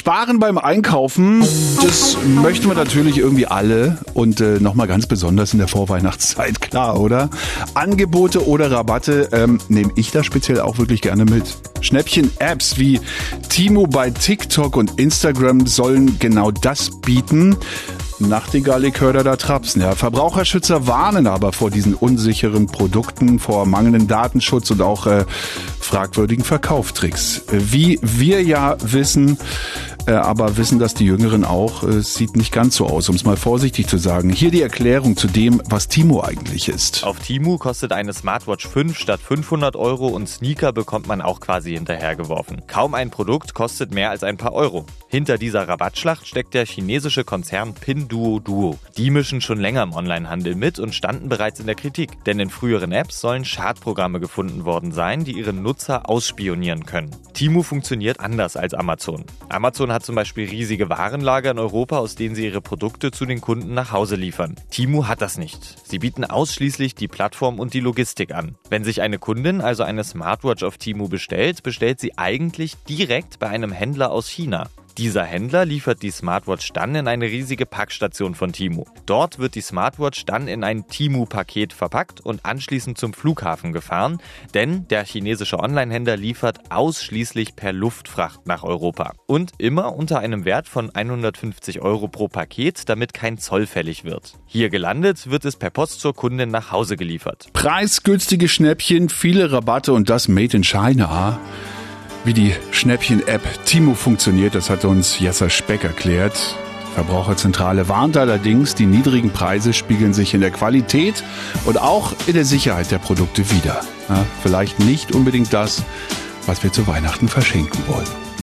Sparen beim Einkaufen, das möchten wir natürlich irgendwie alle und äh, nochmal ganz besonders in der Vorweihnachtszeit, klar, oder? Angebote oder Rabatte ähm, nehme ich da speziell auch wirklich gerne mit. Schnäppchen-Apps wie Timo bei TikTok und Instagram sollen genau das bieten. Nachtigall, höre da trapsen. Ja, Verbraucherschützer warnen aber vor diesen unsicheren Produkten, vor mangelndem Datenschutz und auch äh, fragwürdigen Verkauftricks. Wie wir ja wissen, aber wissen das die Jüngeren auch, es äh, sieht nicht ganz so aus, um es mal vorsichtig zu sagen. Hier die Erklärung zu dem, was Timo eigentlich ist. Auf Timo kostet eine Smartwatch 5 statt 500 Euro und Sneaker bekommt man auch quasi hinterhergeworfen. Kaum ein Produkt kostet mehr als ein paar Euro. Hinter dieser Rabattschlacht steckt der chinesische Konzern Pinduoduo. Die mischen schon länger im Onlinehandel mit und standen bereits in der Kritik, denn in früheren Apps sollen Schadprogramme gefunden worden sein, die ihre Nutzer ausspionieren können. Timo funktioniert anders als Amazon. Amazon hat zum Beispiel riesige Warenlager in Europa, aus denen sie ihre Produkte zu den Kunden nach Hause liefern. Timo hat das nicht. Sie bieten ausschließlich die Plattform und die Logistik an. Wenn sich eine Kundin also eine Smartwatch auf Timo bestellt, bestellt sie eigentlich direkt bei einem Händler aus China. Dieser Händler liefert die Smartwatch dann in eine riesige Packstation von Timu. Dort wird die Smartwatch dann in ein Timu-Paket verpackt und anschließend zum Flughafen gefahren, denn der chinesische Onlinehändler liefert ausschließlich per Luftfracht nach Europa. Und immer unter einem Wert von 150 Euro pro Paket, damit kein Zoll fällig wird. Hier gelandet wird es per Post zur Kundin nach Hause geliefert. Preisgünstige Schnäppchen, viele Rabatte und das Made in China. Wie die Schnäppchen-App Timo funktioniert, das hat uns Jesser Speck erklärt. Verbraucherzentrale warnt allerdings, die niedrigen Preise spiegeln sich in der Qualität und auch in der Sicherheit der Produkte wider. Ja, vielleicht nicht unbedingt das, was wir zu Weihnachten verschenken wollen.